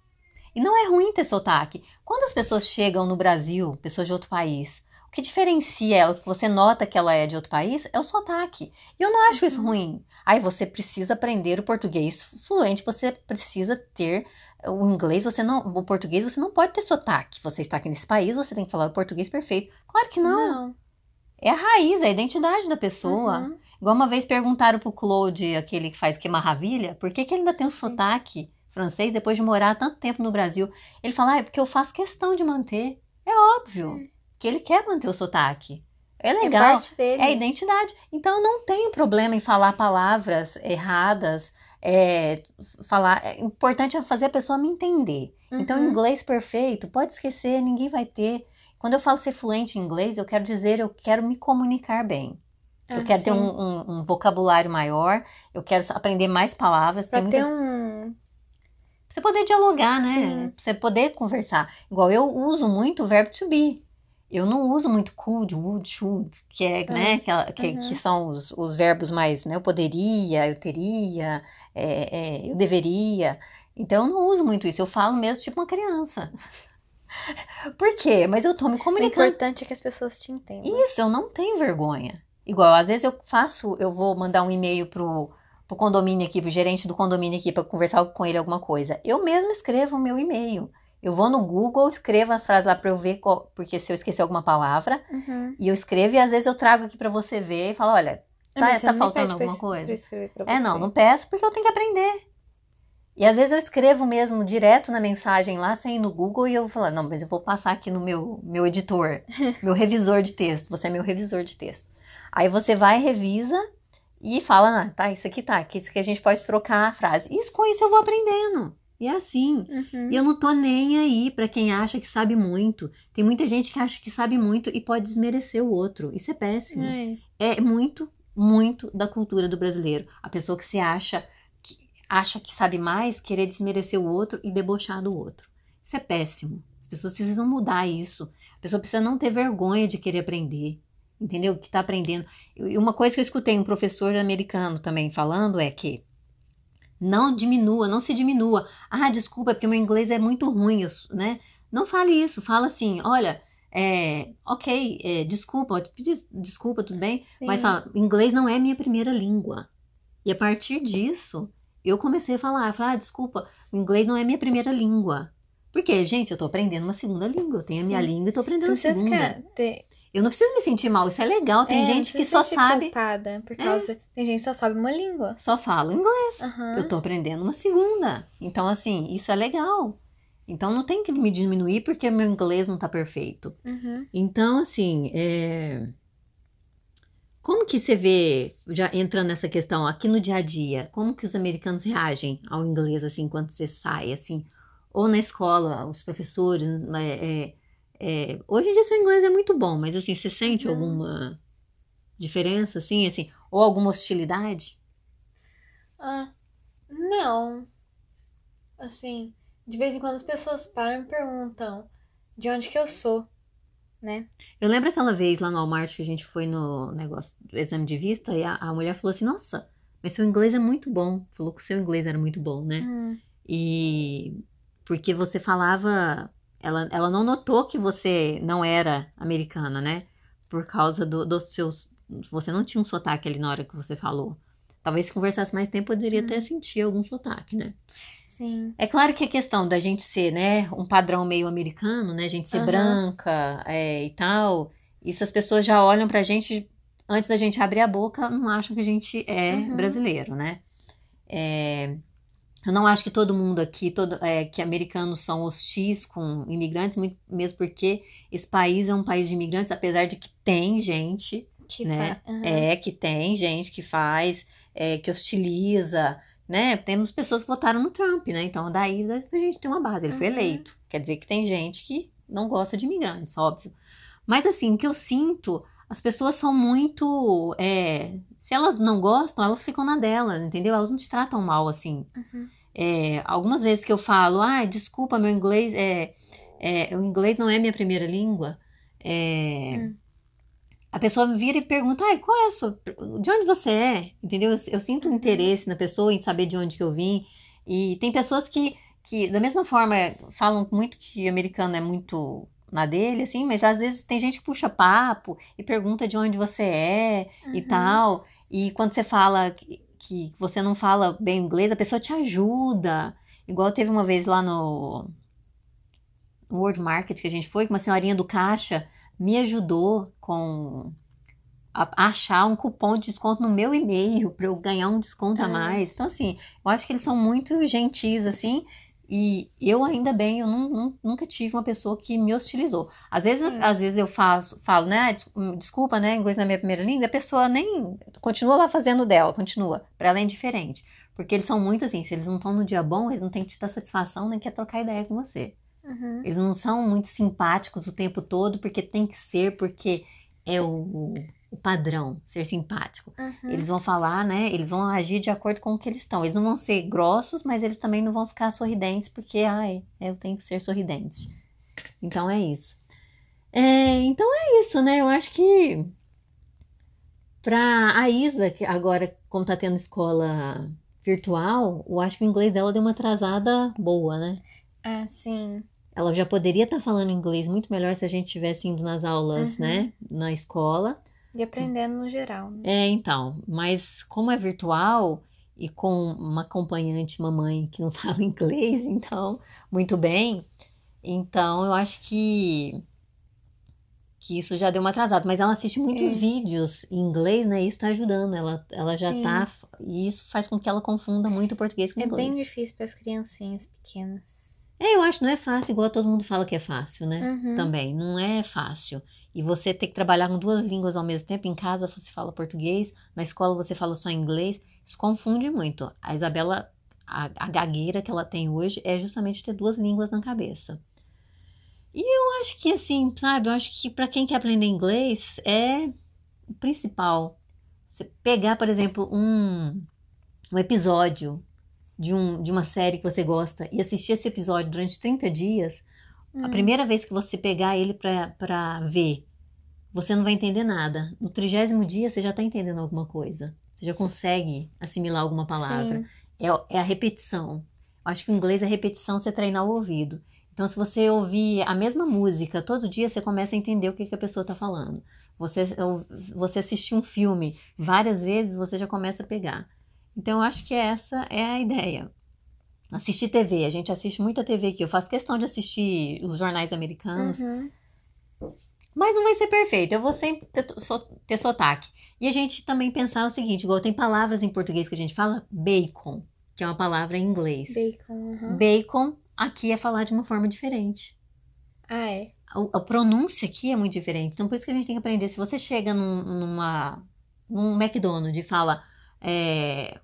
E não é ruim ter sotaque. Quando as pessoas chegam no Brasil, pessoas de outro país, o que diferencia elas, que você nota que ela é de outro país, é o sotaque. E eu não acho isso Uhum. ruim. Aí você precisa aprender o português fluente, você precisa ter o inglês, você não, o português, você não pode ter sotaque. Você está aqui nesse país, você tem que falar o português perfeito. Claro que não. Não. É a raiz, é a identidade da pessoa. Uhum. Igual uma vez perguntaram pro Claude, aquele que faz Que Maravilha, por que, que ele ainda tem um sotaque francês depois de morar tanto tempo no Brasil? Ele fala, ah, é porque eu faço questão de manter. É óbvio É. que ele quer manter o sotaque. É É legal, é a identidade. Então eu não tenho problema em falar palavras erradas, é, falar. É importante é fazer a pessoa me entender. Então, Uhum. inglês perfeito, pode esquecer, ninguém vai ter. Quando eu falo ser fluente em inglês, eu quero dizer, eu quero me comunicar bem. eu Ah, quero ter sim. um, um- um vocabulário maior, eu quero aprender mais palavras. Tem ter muitas... um. Pra você poder dialogar, né? Sim. Pra você poder conversar. Igual eu uso muito o verbo to be. Eu não uso muito could, would, should, que é, Ah, né, que, que, uhum. que são os, os verbos mais, né, eu poderia, eu teria, é, é, eu deveria. Então eu não uso muito isso, eu falo mesmo tipo uma criança. Por quê? Mas eu tô me O comunicando. importante é que as pessoas te entendam. Isso, eu não tenho vergonha. Igual, às vezes eu faço, eu vou mandar um e-mail pro, pro condomínio aqui, pro gerente do condomínio aqui, pra conversar com ele alguma coisa. Eu mesma escrevo o meu e-mail. Eu vou no Google, escrevo as frases lá pra eu ver, qual- porque se eu esquecer alguma palavra, Uhum. e eu escrevo e às vezes eu trago aqui pra você ver e falo, olha, Ah, Tá- tá faltando alguma coisa? é não, não peço porque eu tenho que aprender. E às vezes eu escrevo mesmo direto na mensagem lá, sem ir no Google, e eu vou falar, não, mas eu vou passar aqui no meu, meu editor, meu revisor de texto. Você é meu revisor de texto. Aí você vai, revisa e fala, ah, tá, isso aqui tá, que isso que a gente pode trocar a frase. Isso com isso eu vou aprendendo. E é assim. Uhum. E eu não tô nem aí pra quem acha que sabe muito. Tem muita gente que acha que sabe muito e pode desmerecer o outro. Isso é péssimo É. é muito, muito da cultura do brasileiro. A pessoa que se acha que acha que sabe mais, querer desmerecer o outro e debochar do outro. Isso é péssimo. As pessoas precisam mudar isso. A pessoa precisa não ter vergonha de querer aprender. Entendeu? Que está aprendendo. E uma coisa que eu escutei um professor americano também falando é que não diminua, não se diminua. Ah, desculpa, é porque meu inglês é muito ruim, eu- né? Não fale isso, fala assim, olha, é, ok, é, desculpa, pedi desculpa, tudo bem? Sim. Mas fala, inglês não é minha primeira língua. E a partir disso, eu comecei a falar, eu falei, ah, desculpa, o inglês não é minha primeira língua. Porque, gente, eu tô aprendendo uma segunda língua, eu tenho a minha Sim. língua e tô aprendendo não a segunda. ficar. Ter... Eu não preciso me sentir mal, isso é legal. Tem é, gente que só sabe, culpada por causa. Tem gente que só sabe uma língua. só fala inglês. Aham. Eu tô aprendendo uma segunda. Então, assim, isso é legal. Então, não tem que me diminuir porque meu inglês não tá perfeito. Uhum. Então, assim, é... como que você vê, já entrando nessa questão, aqui no dia a dia, como que os americanos reagem ao inglês, assim, quando você sai, assim, ou na escola, os professores, né, é, é, hoje em dia seu inglês é muito bom, mas, assim, você sente Uhum. alguma diferença, assim, assim, ou alguma hostilidade? Ah, não. Assim, de vez em quando as pessoas param e perguntam de onde que eu sou, né? Eu lembro aquela vez lá no Walmart que a gente foi no negócio do exame de vista e a, a mulher falou assim, nossa, mas seu inglês é muito bom. Falou que o seu inglês era muito bom, né? Hum, E porque você falava, ela, ela não notou que você não era americana, né? Por causa do, dos seus. Você não tinha um sotaque ali na hora que você falou. Talvez se conversasse mais tempo, poderia até sentir algum sotaque, né? sim. É claro que a questão da gente ser, né, um padrão meio americano, né? A gente ser Aham. branca é, e tal. Isso as pessoas já olham pra gente antes da gente abrir a boca, não acham que a gente é Uhum. brasileiro, né? É, eu não acho que todo mundo aqui, todo, é, que americanos são hostis com imigrantes, muito, mesmo porque esse país é um país de imigrantes, apesar de que tem gente Que né? aham. É que tem gente que faz, é, que hostiliza, né? Temos pessoas que votaram no Trump, né? Então daí a gente tem uma base, ele foi Uhum. eleito. Quer dizer que tem gente que não gosta de imigrantes, óbvio. Mas assim, o que eu sinto, as pessoas são muito. é, se elas não gostam, elas ficam na delas, entendeu? Elas não te tratam mal assim. Uhum. É, algumas vezes que eu falo, ah, desculpa, meu inglês é, é, o inglês não é minha primeira língua. é, Hum. A pessoa vira e pergunta, ai, qual é a sua, de onde você é? Entendeu? Eu, eu sinto um Uhum. interesse na pessoa em saber de onde que eu vim. E tem pessoas que, que da mesma forma, falam muito que americano é muito na dele, assim, mas às vezes tem gente que puxa papo e pergunta de onde você é e Uhum. tal. E quando você fala que, que você não fala bem inglês, a pessoa te ajuda. Igual teve uma vez lá no, World Market que a gente foi, que uma senhorinha do caixa me ajudou com a, a achar um cupom de desconto no meu e-mail para eu ganhar um desconto a Ah. mais. Então, assim, eu acho que eles são muito gentis, assim. E eu, ainda bem, eu nun- nun- nunca tive uma pessoa que me hostilizou. Às vezes, É. às vezes eu faço, falo, né? "Ah, des- Desculpa, né? Inglês na minha primeira língua. A pessoa nem continua lá fazendo dela, continua. Para ela é indiferente. Porque eles são muito assim, se eles não estão no dia bom, eles não têm que te dar satisfação, nem quer trocar ideia com você. Uhum. Eles não são muito simpáticos o tempo todo, porque tem que ser, porque é o, o padrão, ser simpático. Uhum. Eles vão falar, né? Eles vão agir de acordo com o que eles estão. Eles não vão ser grossos, mas eles também não vão ficar sorridentes, porque, ai, eu tenho que ser sorridente. Então é isso. É, então é isso, né? Eu acho que pra a Isa, que agora, como tá tendo escola virtual, eu acho que o inglês dela deu uma atrasada boa, né? Ah, sim. Ela já poderia estar falando inglês muito melhor se a gente tivesse indo nas aulas, Uhum. né? Na escola. E aprendendo no geral, né? É, então, mas como é virtual e com uma acompanhante mamãe que não fala inglês, então, muito bem, então eu acho que que isso já deu uma atrasada, mas ela assiste muitos É. vídeos em inglês, né? E isso tá ajudando, ela, ela já Sim. tá, e isso faz com que ela confunda muito o português com o É inglês. bem difícil para as criancinhas pequenas. É, eu acho que não é fácil, igual todo mundo fala que é fácil, né? Uhum. Também, não é fácil. E você ter que trabalhar com duas línguas ao mesmo tempo, em casa você fala português, na escola você fala só inglês, isso confunde muito. A Isabela, a, a gagueira que ela tem hoje é justamente ter duas línguas na cabeça. E eu acho que assim, sabe, eu acho que para quem quer aprender inglês é o principal. Você pegar, por exemplo, um, um episódio de, um, de uma série que você gosta e assistir esse episódio durante 30 dias, a Hum. primeira vez que você pegar ele pra, pra ver, você não vai entender nada. No trigésimo dia, você já tá entendendo alguma coisa. Você já consegue assimilar alguma palavra. É, é a repetição. Eu acho que o inglês é repetição, você treinar o ouvido. Então, se você ouvir a mesma música todo dia, você começa a entender o que, que a pessoa tá falando. Você, ou- você assistir um filme várias vezes, você já começa a pegar. Então, eu acho que essa é a ideia. Assistir TV. A gente assiste muita TV aqui. Eu faço questão de assistir os jornais americanos. Uhum. Mas não vai ser perfeito. Eu vou sempre ter, so- ter sotaque. E a gente também pensar o seguinte: igual tem palavras em português que a gente fala bacon, que é uma palavra em inglês. Bacon. uhum. Bacon aqui é falar de uma forma diferente. Ah, é. A, a pronúncia aqui é muito diferente. Então, por isso que a gente tem que aprender. Se você chega num, numa, num McDonald's e fala é,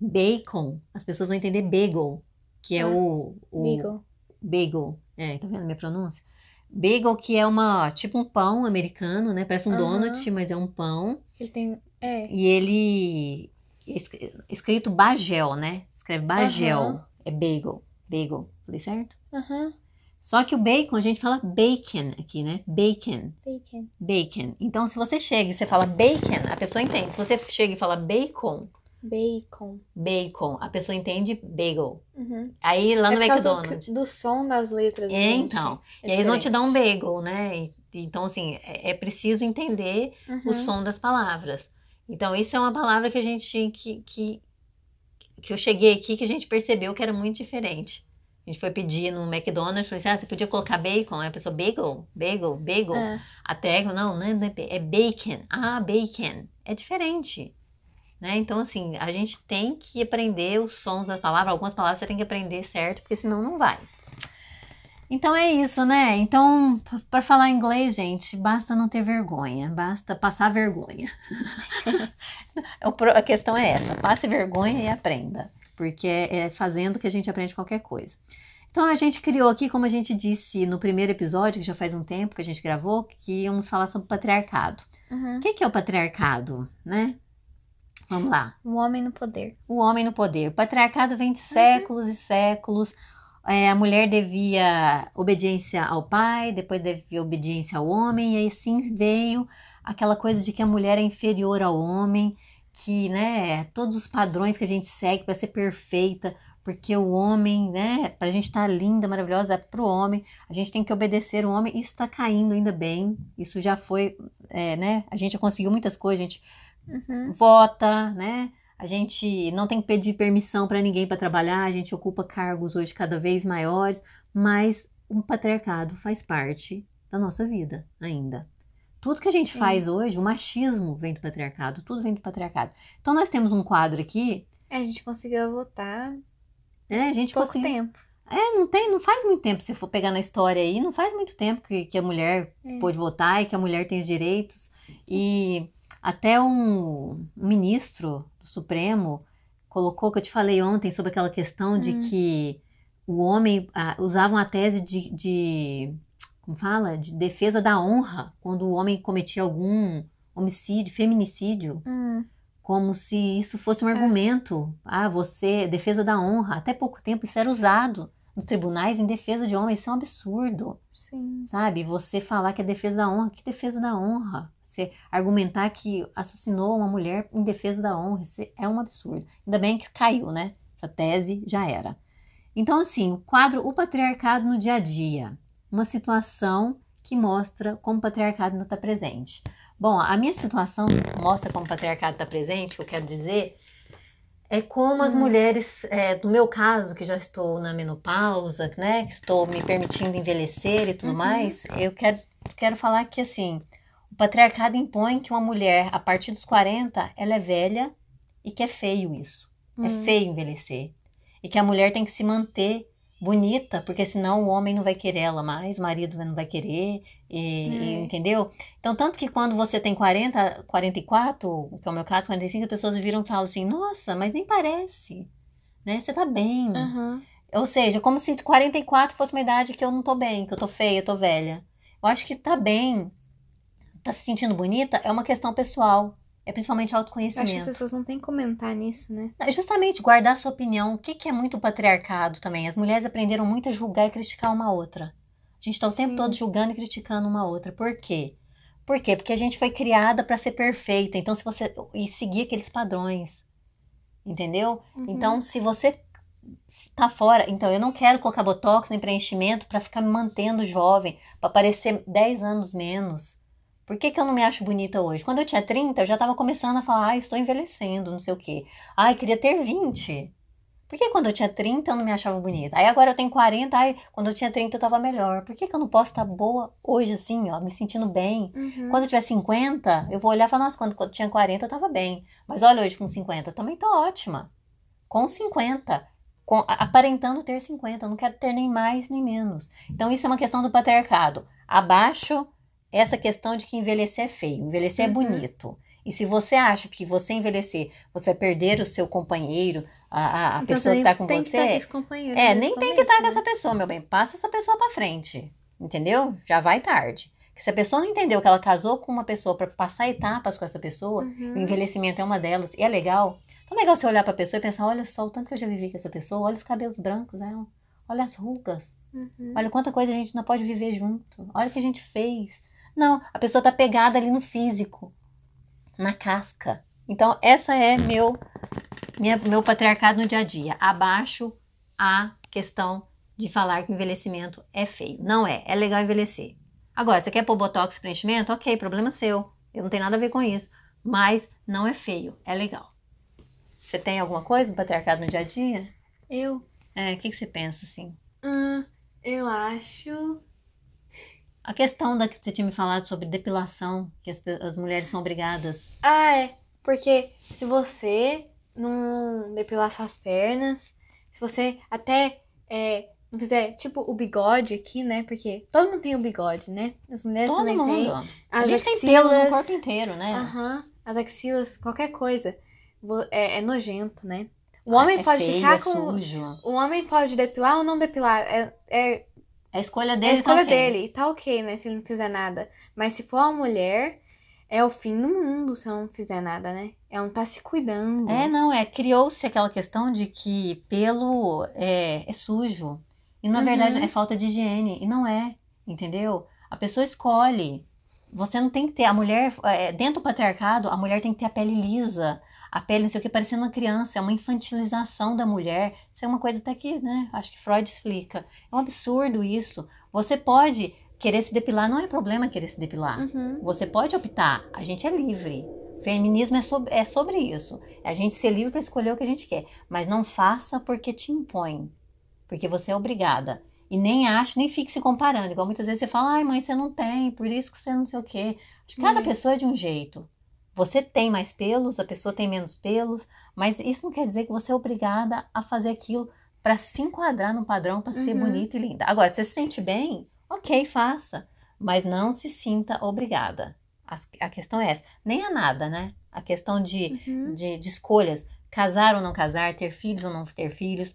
bacon, as pessoas vão entender bagel, que é Ah, o, o Beagle. bagel. É, tá vendo minha pronúncia? Bagel, que é uma tipo um pão americano, né? Parece um donut, mas é um pão. Ele tem. É. E ele é es- escrito bagel, né? Escreve bagel. É bagel. Bagel. Falei certo? Aham. Só que o bacon, a gente fala bacon aqui, né? Bacon. Bacon. Bacon. Então, se você chega e você fala bacon, a pessoa entende. Se você chega e fala bacon, Bacon. bacon, a pessoa entende bagel. Uhum. Aí lá é no causa McDonald's. do, do som das letras. É, gente. então. É e aí eles vão te dar um bagel, né? E- então, assim, é, é preciso entender o Uhum. som das palavras. Então, isso é uma palavra que a gente que, que, que eu cheguei aqui que a gente percebeu que era muito diferente. A gente foi pedir no McDonald's, falei assim, ah, você podia colocar bacon? Aí a pessoa, bagel, bagel, bagel. É. Até, não, não é, é é bacon. Ah, bacon. É diferente. Né? Então, assim, a gente tem que aprender os sons da palavra. Algumas palavras você tem que aprender certo, porque senão não vai. Então é isso, né? Então, para falar inglês, gente, basta não ter vergonha, basta passar vergonha. a questão é essa: passe vergonha e aprenda, porque é fazendo que a gente aprende qualquer coisa. Então a gente criou aqui, como a gente disse no primeiro episódio, que já faz um tempo que a gente gravou, que íamos falar sobre patriarcado. Uhum. O que, que é o patriarcado, né? Vamos lá. O homem no poder. O homem no poder. O patriarcado vem de séculos uhum. e séculos. É, a mulher devia obediência ao pai, depois devia obediência ao homem, e assim veio aquela coisa de que a mulher é inferior ao homem, que, né, todos os padrões que a gente segue para ser perfeita, porque o homem, né, para a gente estar tá linda, maravilhosa, é para o homem, a gente tem que obedecer o homem, isso está caindo ainda bem, isso já foi, é, né, a gente já conseguiu muitas coisas, a gente uhum. vota, né, a gente não tem que pedir permissão para ninguém para trabalhar, a gente ocupa cargos hoje cada vez maiores, mas o patriarcado faz parte da nossa vida ainda. Tudo que a gente faz hoje, o machismo vem do patriarcado, tudo vem do patriarcado. Então nós temos um quadro aqui. É, a gente conseguiu votar. É, a gente pouco conseguiu. tempo. É, não tem, não faz muito tempo, se for pegar na história aí, não faz muito tempo que, que a mulher É. pôde votar e que a mulher tem os direitos. E até um, um ministro do Supremo colocou, que eu te falei ontem, sobre aquela questão de Hum. que o homem ah, usavam a tese de, de, como fala? De defesa da honra, quando o homem cometia algum homicídio, feminicídio, Hum, como se isso fosse um É. argumento. Ah, você, defesa da honra. Até pouco tempo isso era usado nos tribunais em defesa de homens. Isso é um absurdo, sim. sabe? Você falar que é defesa da honra. Que defesa da honra? Você argumentar que assassinou uma mulher em defesa da honra. Isso é um absurdo. Ainda bem que caiu, né? Essa tese já era. Então, assim, o quadro O Patriarcado no Dia a Dia. Uma situação que mostra como o patriarcado não está presente. Bom, a minha situação mostra como o patriarcado está presente, que eu quero dizer, é como as Hum. mulheres, é, no meu caso, que já estou na menopausa, né, que estou me permitindo envelhecer e tudo Uhum. mais, eu quero, quero falar que, assim, o patriarcado impõe que uma mulher, a partir dos 40, ela é velha e que é feio isso. É Hum. feio envelhecer. E que a mulher tem que se manter bonita, porque senão o homem não vai querer ela mais, o marido não vai querer, e- e- É. entendeu? Então, tanto que quando você tem 40, 44, que é o meu caso, 45, as pessoas viram e falam assim, nossa, mas nem parece, né? Você tá bem. Aham. Ou seja, como se 44 fosse uma idade que eu não tô bem, que eu tô feia, eu tô velha. Eu acho que tá bem, tá se sentindo bonita, é uma questão pessoal. É principalmente Eu acho que autoconhecimento. as pessoas não têm que comentar nisso, né? É Justamente guardar sua opinião. O que, que é muito patriarcado também? As mulheres aprenderam muito a julgar e criticar uma outra. A gente está o tempo Sim. todo julgando e criticando uma outra. Por quê? Por quê? Porque a gente foi criada para ser perfeita. Então, se você. E seguir aqueles padrões. Entendeu? Uhum. Então, se você tá fora. Então, eu não quero colocar botox nem preenchimento para ficar me mantendo jovem, para parecer 10 anos menos. Por que, que eu não me acho bonita hoje? Quando eu tinha 30, eu já tava começando a falar, ah, estou envelhecendo, não sei o quê. Ai, queria ter 20. Por que quando eu tinha 30 eu não me achava bonita? Aí agora eu tenho 40, ai, quando eu tinha 30 eu tava melhor. Por que, que eu não posso estar boa hoje assim, ó, me sentindo bem? Uhum. Quando eu tiver 50, eu vou olhar e falar, nossa, quando, quando eu tinha 40 eu tava bem. Mas olha hoje com 50, eu também tô ótima. Com 50. Com, aparentando ter 50, eu não quero ter nem mais nem menos. Então isso é uma questão do patriarcado. Abaixo essa questão de que envelhecer é feio, envelhecer é Uhum. bonito. E se você acha que você envelhecer, você vai perder o seu companheiro, a, a, a Então pessoa você que tá com tem que estar com você, esse companheiro é, nem tem que estar com né? essa pessoa, meu bem. Passa essa pessoa pra frente. Entendeu? Já vai tarde. Porque se a pessoa não entendeu que ela casou com uma pessoa pra passar etapas com essa pessoa, Uhum. o envelhecimento é uma delas, e é legal. Então é legal você olhar pra pessoa e pensar: olha só o tanto que eu já vivi com essa pessoa, olha os cabelos brancos dela, olha as rugas, Uhum. olha quanta coisa a gente não pode viver junto, olha o que a gente fez. Não, a pessoa tá pegada ali no físico, na casca. Então, essa é meu, minha- meu patriarcado no dia a dia. Abaixo a questão de falar que envelhecimento é feio. Não é, é legal envelhecer. Agora, você quer pôr botox preenchimento? Ok, problema seu. Eu não tenho nada a ver com isso. Mas não é feio, é legal. Você tem alguma coisa do patriarcado no dia a dia? Eu, É, o que, que você pensa assim? hum, eu acho. A questão da que você tinha me falado sobre depilação, que as, as mulheres são obrigadas. Ah, é. Porque se você não depilar suas pernas, se você até é, não fizer, tipo, o bigode aqui, né? Porque todo mundo tem o bigode, né? As mulheres Todo também mundo. têm. a As gente tem pelo no axilas- corpo inteiro, né? Aham. As axilas, qualquer coisa. É, é nojento, né? O homem é pode feio, ficar é com. sujo. O homem pode depilar ou não depilar. É, é, É a escolha é dele. a escolha tá ok. dele. Tá ok, né? Se ele não fizer nada. Mas se for uma mulher, é o fim do mundo se ela não fizer nada, né? Ela não tá se cuidando. É, não, é. Criou-se aquela questão de que pelo é, é sujo. E na Uhum. verdade é falta de higiene. E não é, entendeu? A pessoa escolhe. Você não tem que ter. A mulher, é, dentro do patriarcado, a mulher tem que ter a pele lisa. A pele, não sei o que, parecendo uma criança. É uma infantilização da mulher. Isso é uma coisa até que, né? Acho que Freud explica. É um absurdo isso. Você pode querer se depilar, não é problema querer se depilar. Uhum. Você pode optar, a gente é livre. Feminismo é sobre, é sobre isso. É a gente ser livre para escolher o que a gente quer. Mas não faça porque te impõe. Porque você é obrigada. E nem ache, nem fique se comparando. Igual muitas vezes você fala, ai mãe, você não tem, por isso que você não sei o quê. Acho que cada É. pessoa é de um jeito. Você tem mais pelos, a pessoa tem menos pelos, mas isso não quer dizer que você é obrigada a fazer aquilo para se enquadrar no padrão, para ser Uhum. bonita e linda. Agora, você se sente bem, ok, faça. Mas não se sinta obrigada. A, a questão é essa. Nem a nada, né? A questão de, Uhum. de, de escolhas. Casar ou não casar, ter filhos ou não ter filhos.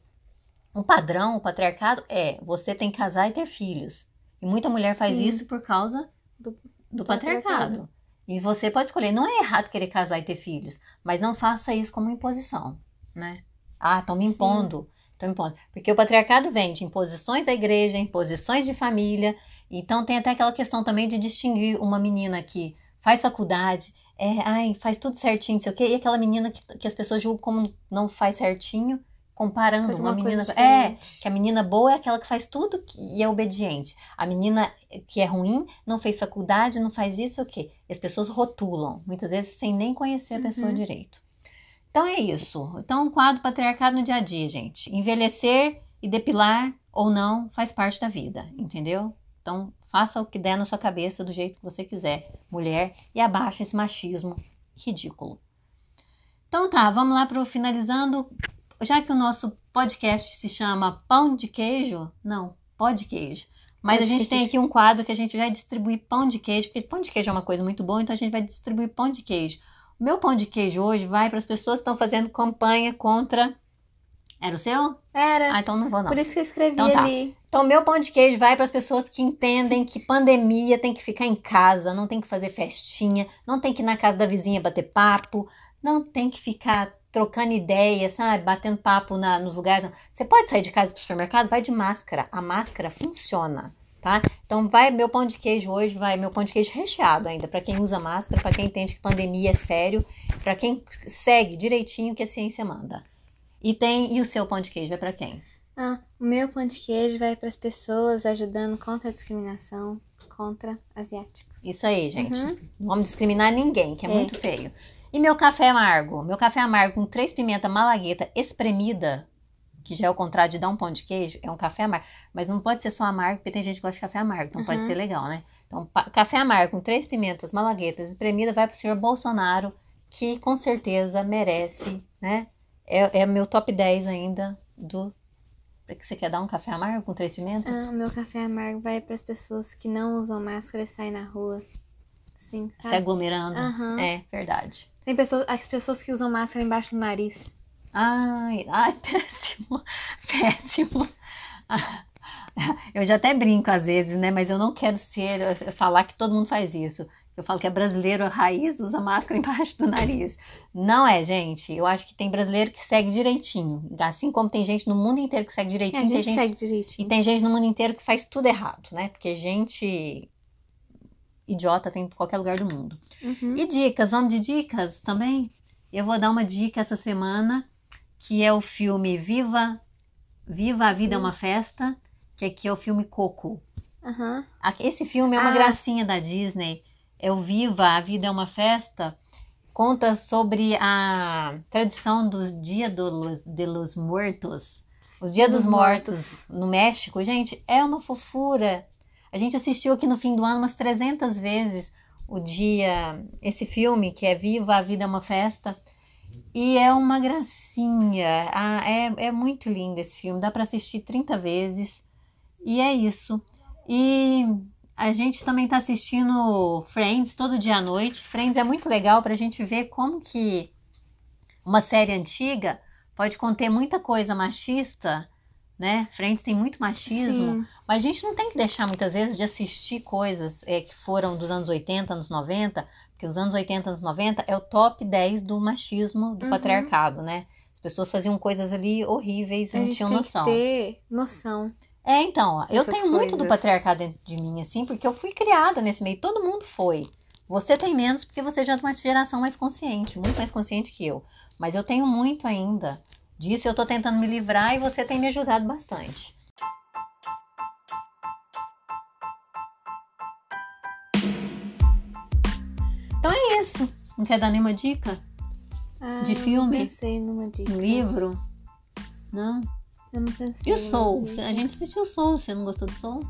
Um padrão, o patriarcado é você tem que casar e ter filhos. E muita mulher faz Sim. isso por causa Do- do, do patriarcado. patriarcado. E você pode escolher. Não é errado querer casar e ter filhos, mas não faça isso como imposição, né? Ah, estão me impondo. Estão impondo. Porque o patriarcado vem de imposições da igreja, imposições de família. Então tem até aquela questão também de distinguir uma menina que faz faculdade, é, ai, faz tudo certinho, não sei o quê, e aquela menina que, que as pessoas julgam como não faz certinho, comparando Faz uma, uma menina. É, que a menina boa é aquela que faz tudo e é obediente. A menina que é ruim não fez faculdade, não faz isso o quê? E as pessoas rotulam, muitas vezes sem nem conhecer a pessoa Uhum. direito. Então é isso. Então, um quadro patriarcado no dia a dia, gente. Envelhecer e depilar ou não faz parte da vida, entendeu? Então, faça o que der na sua cabeça do jeito que você quiser, mulher, e abaixa esse machismo ridículo. Então tá, vamos lá para finalizando. Já que o nosso podcast se chama Pão de Queijo, não, Pó de Queijo. Mas Pão a gente tem aqui um quadro que a gente vai distribuir pão de queijo, porque pão de queijo é uma coisa muito boa, então a gente vai distribuir pão de queijo. O meu pão de queijo hoje vai para as pessoas que estão fazendo campanha contra. Era o seu? Era. Ah, então não vou não. Por isso que eu escrevi Então tá. ali. Então, meu pão de queijo vai para as pessoas que entendem que pandemia tem que ficar em casa, não tem que fazer festinha, não tem que ir na casa da vizinha bater papo, não tem que ficar trocando ideia, sabe? Batendo papo na- nos lugares. Você pode sair de casa para o supermercado? Vai de máscara. A máscara funciona, tá? Então, vai meu pão de queijo hoje, vai meu pão de queijo recheado ainda, para quem usa máscara, para quem entende que pandemia é sério, para quem segue direitinho o que a ciência manda. E tem e o seu pão de queijo vai para quem? Ah, o meu pão de queijo vai para as pessoas ajudando contra a discriminação contra asiáticos. Isso aí, gente. Uhum. Não vamos discriminar ninguém, que é, É. muito feio. E meu café amargo? Meu café amargo com três pimenta malagueta espremida, que já é o contrário de dar um pão de queijo, é um café amargo. Mas não pode ser só amargo, porque tem gente que gosta de café amargo, então pode Uhum. ser legal, né? Então, café amargo com três pimentas malaguetas espremida vai pro senhor Bolsonaro, que com certeza merece, né? É, é meu top 10 ainda do. Pra que você quer dar um café amargo com três pimentas? Ah, meu café amargo vai para as pessoas que não usam máscara e saem na rua. Sim, Se sabe? aglomerando. Aham. É, verdade. Tem pessoas, as pessoas que usam máscara embaixo do nariz. Ai, ai, péssimo, péssimo. Eu já até brinco às vezes, né? Mas eu não quero ser, falar que todo mundo faz isso. Eu falo que é brasileiro a raiz, usa máscara embaixo do nariz. Não é, gente. Eu acho que tem brasileiro que segue direitinho. Assim como tem gente no mundo inteiro que segue É, direitinho, a tem gente gente segue e direitinho. tem gente no mundo inteiro que faz tudo errado, né? Porque gente idiota tem em qualquer lugar do mundo. Uhum. E dicas, vamos de dicas também? Eu vou dar uma dica essa semana, que é o filme Viva, Viva a Vida é uma Festa, que aqui é o filme Coco. A- Esse filme é uma Ah. gracinha da Disney. É o Viva a Vida é uma Festa. Conta sobre a tradição dos Dia do los, de los Muertos. Os Dia dos Dos Mortos no México. Gente, é uma fofura. A gente assistiu aqui no fim do ano umas 300 vezes o dia, esse filme que é Viva a Vida é uma Festa. E é uma gracinha. Ah, é, é muito lindo esse filme. Dá para assistir 30 vezes. E é isso. E a gente também tá assistindo Friends todo dia à noite. Friends é muito legal pra gente ver como que uma série antiga pode conter muita coisa machista, né? Friends tem muito machismo, Sim. mas a gente não tem que deixar muitas vezes de assistir coisas é, que foram dos anos 80, anos 90, porque os anos 80, anos 90 é o top 10 do machismo, do Uhum. patriarcado, né? As pessoas faziam coisas ali horríveis e A não gente tinham noção. que ter noção. É, então, ó, eu tenho muito do coisas. patriarcado dentro de mim, assim, porque eu fui criada nesse meio, todo mundo foi. Você tem menos porque você já é de uma geração mais consciente, muito mais consciente que eu. Mas eu tenho muito ainda disso eu tô tentando me livrar e você tem me ajudado bastante. Então é isso. Não quer dar nenhuma dica? Ah, De eu filme? pensei numa dica. Livro? Não? Eu não pensei. E o Soul? A gente assistiu o Soul, você não gostou do Soul?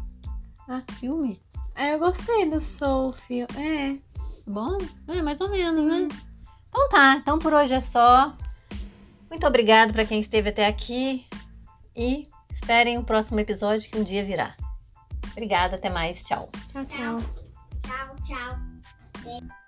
Ah. Filme? Ah, eu gostei do Soul filme. É. Bom, é mais ou menos, né? Então tá, então por hoje é só. Muito obrigado para quem esteve até aqui e esperem o próximo episódio que um dia virá. Obrigada, até mais, tchau. Tchau, tchau. Tchau, tchau.